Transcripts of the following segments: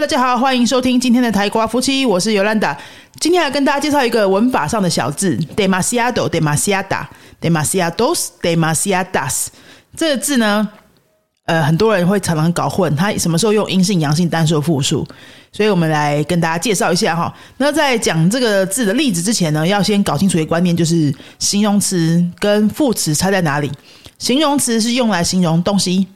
大家好，欢迎收听今天的台瓜夫妻，我是尤兰达。今天来跟大家介绍一个文法上的小字，demasiado、demasiada、demasiados、demasiadas。这个字呢，呃，很多人会常常搞混，它什么时候用阴性、阳性、单数、复数？所以我们来跟大家介绍一下哈。那在讲这个字的例子之前呢，要先搞清楚一个观念，就是形容词跟副词差在哪里。形容词是用来形容东西。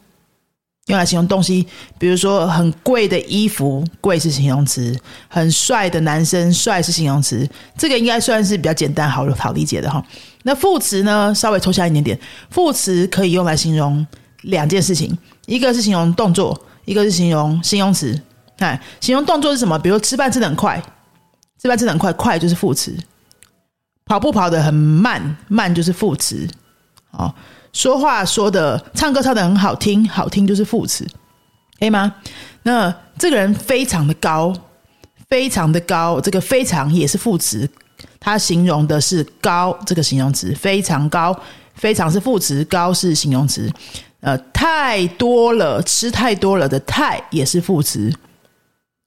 用来形容东西，比如说很贵的衣服，贵是形容词；很帅的男生，帅是形容词。这个应该算是比较简单、好好理解的哈。那副词呢，稍微抽象一点点。副词可以用来形容两件事情，一个是形容动作，一个是形容形容词。看，形容动作是什么？比如吃饭吃的很快，吃饭吃的很快，快就是副词；跑步跑得很慢，慢就是副词。哦。说话说的，唱歌唱的很好听，好听就是副词，可以吗？那这个人非常的高，非常的高，这个非常也是副词，它形容的是高这个形容词，非常高，非常是副词，高是形容词。呃，太多了，吃太多了的太也是副词，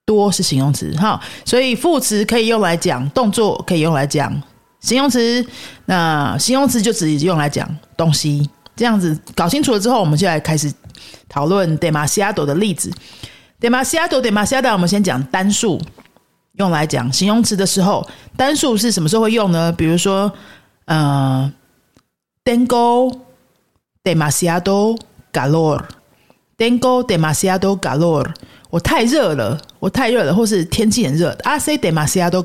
多是形容词，哈，所以副词可以用来讲动作，可以用来讲形容词，那形容词就只用来讲东西。这样子搞清楚了之后，我们就来开始讨论 demasiado 的例子。demasiado demasiado，我们先讲单数，用来讲形容词的时候，单数是什么时候会用呢？比如说，呃，tengo demasiado calor，tengo demasiado calor，我太热了，我太热了，或是天气很热，hace demasiado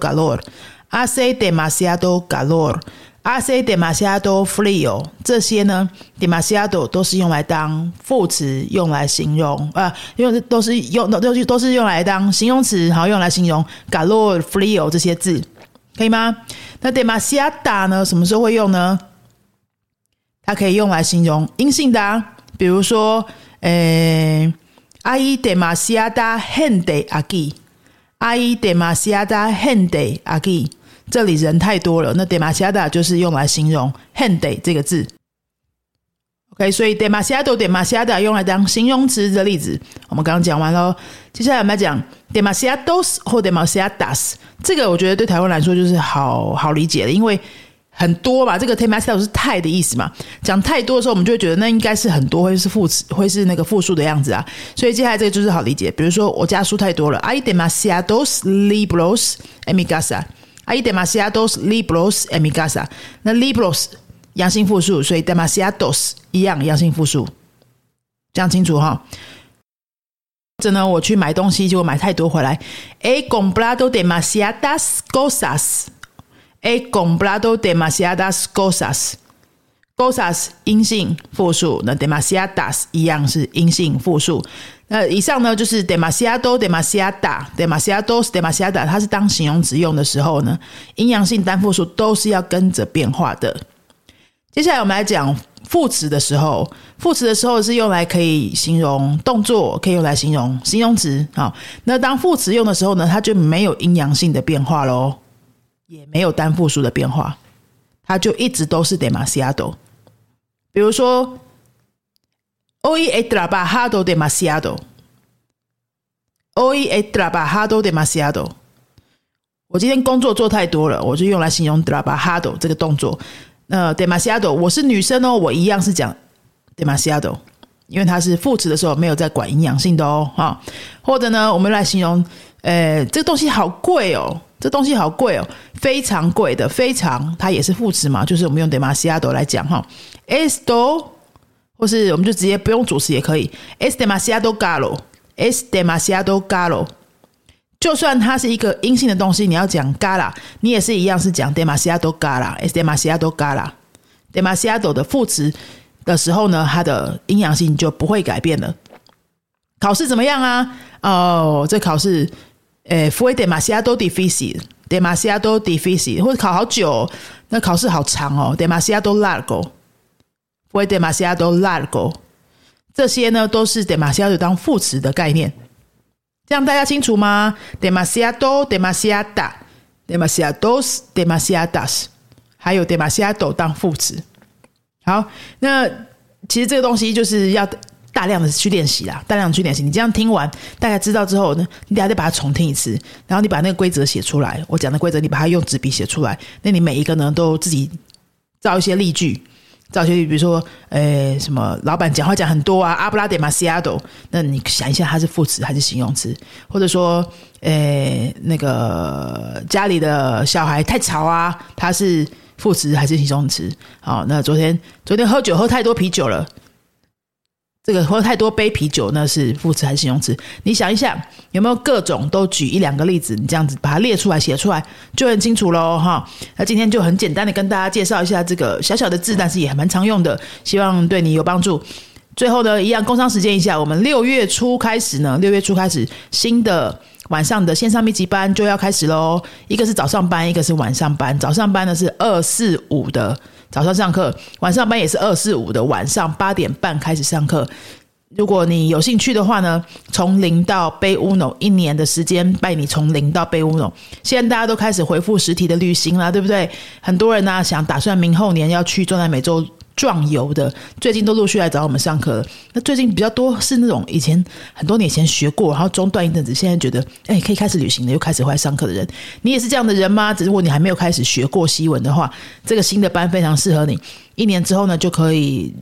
hace demasiado calor。I say demasiado frio，这些呢，demasiado 都是用来当副词，用来形容啊，用都是用都是都是用来当形容词，然后用来形容 calor frio 这些字，可以吗？那 demasiada 呢，什么时候会用呢？它可以用来形容阴性的，啊，比如说，呃，I demasiada gente aquí，I demasiada gente aquí。这里人太多了，那 demasiada 就是用来形容 handy 这个字。OK，所以 demasiado demasiada 用来当形容词的例子，我们刚刚讲完喽。接下来我们来讲 demasiados 或 demasiadas。这个我觉得对台湾来说就是好好理解的，因为很多嘛，这个 demasiado 是太的意思嘛。讲太多的时候，我们就会觉得那应该是很多，会是副词，会是那个复数的样子啊。所以接下来这个就是好理解。比如说我家书太多了，I demasiados libros en mi casa。Hay demasiados libros en mi casa。那 libros 阳性复数，所以 demasiados 一样阳性复数，这样清楚哈。这呢，我去买东西，结果买太多回来。He comprado demasiadas cosas。He comprado demasiadas cosas。Cosas 阴性复数，那 demasiadas 一样是阴性复数。那以上呢，就是 demasiado、demasiada、demasiados、demasiada，它是当形容词用的时候呢，阴阳性单复数都是要跟着变化的。接下来我们来讲副词的时候，副词的时候是用来可以形容动作，可以用来形容形容词。好，那当副词用的时候呢，它就没有阴阳性的变化喽，也没有单复数的变化，它就一直都是 demasiado。比如说。Hoy he trabajado demasiado. Hoy he trabajado demasiado. 我今天工作做太多了，我就用来形容 trabajado 这个动作。那 demasiado，我是女生哦，我一样是讲 demasiado，因为它是副词的时候没有在管营养性的哦，哈。或者呢，我们来形容，呃，这个东西好贵哦，这东西好贵哦，非常贵的，非常，它也是副词嘛，就是我们用 demasiado 来讲哈，esto。或是我们就直接不用主词也可以，es demasiado caro，es demasiado caro。就算它是一个阴性的东西，你要讲 gala，你也是一样是讲 demasiado caro，es demasiado caro。demasiado 的副词的时候呢，它的阴阳性就不会改变了。考试怎么样啊？哦，这考试，诶，fue demasiado difícil，demasiado difícil，或者考好久，那考试好长哦，demasiado largo。会 demasiado largo，这些呢都是 demasiado 当副词的概念，这样大家清楚吗？demasiado、demasiada、demasiados、demasiadas，还有 demasiado 当副词。好，那其实这个东西就是要大量的去练习啦，大量的去练习。你这样听完，大概知道之后呢，你等下再把它重听一次，然后你把那个规则写出来。我讲的规则，你把它用纸笔写出来。那你每一个呢，都自己造一些例句，造一些，比如说，呃，什么老板讲话讲很多啊，阿布拉德马西亚多。那你想一下，它是副词还是形容词？或者说，呃，那个家里的小孩太吵啊，它是副词还是形容词？好，那昨天昨天喝酒喝太多啤酒了。这个喝太多杯啤酒，那是副词还是形容词？你想一下，有没有各种都举一两个例子？你这样子把它列出来、写出来，就很清楚喽，哈。那今天就很简单的跟大家介绍一下这个小小的字，但是也蛮常用的，希望对你有帮助。最后呢，一样工商时间一下，我们六月初开始呢，六月初开始新的晚上的线上密集班就要开始喽。一个是早上班，一个是晚上班。早上班呢是二四五的。早上上课，晚上班也是二四五的，晚上八点半开始上课。如果你有兴趣的话呢，从零到背乌龙一年的时间，带你从零到背乌龙。现在大家都开始回复实体的旅行了，对不对？很多人呢想打算明后年要去坐在美洲。壮游的，最近都陆续来找我们上课了。那最近比较多是那种以前很多年前学过，然后中断一阵子，现在觉得哎可以开始旅行了，又开始回来上课的人。你也是这样的人吗？只如果你还没有开始学过西文的话，这个新的班非常适合你。一年之后呢，就可以。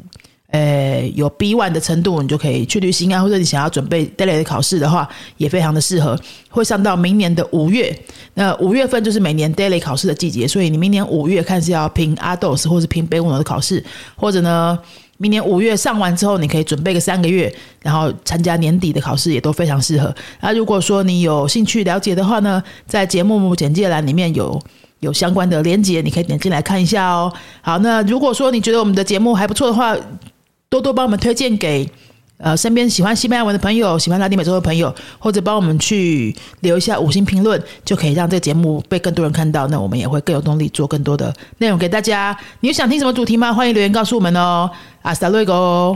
呃，有 B one 的程度，你就可以去旅行啊，或者你想要准备 daily 的考试的话，也非常的适合。会上到明年的五月，那五月份就是每年 daily 考试的季节，所以你明年五月看是要拼 ADOS 或是拼 B one 的考试，或者呢，明年五月上完之后，你可以准备个三个月，然后参加年底的考试，也都非常适合。那如果说你有兴趣了解的话呢，在节目简介栏里面有有相关的连接，你可以点进来看一下哦。好，那如果说你觉得我们的节目还不错的话，多多帮我们推荐给呃身边喜欢西班牙文的朋友，喜欢拉丁美洲的朋友，或者帮我们去留一下五星评论，就可以让这个节目被更多人看到。那我们也会更有动力做更多的内容给大家。你有想听什么主题吗？欢迎留言告诉我们哦。阿斯达瑞哥。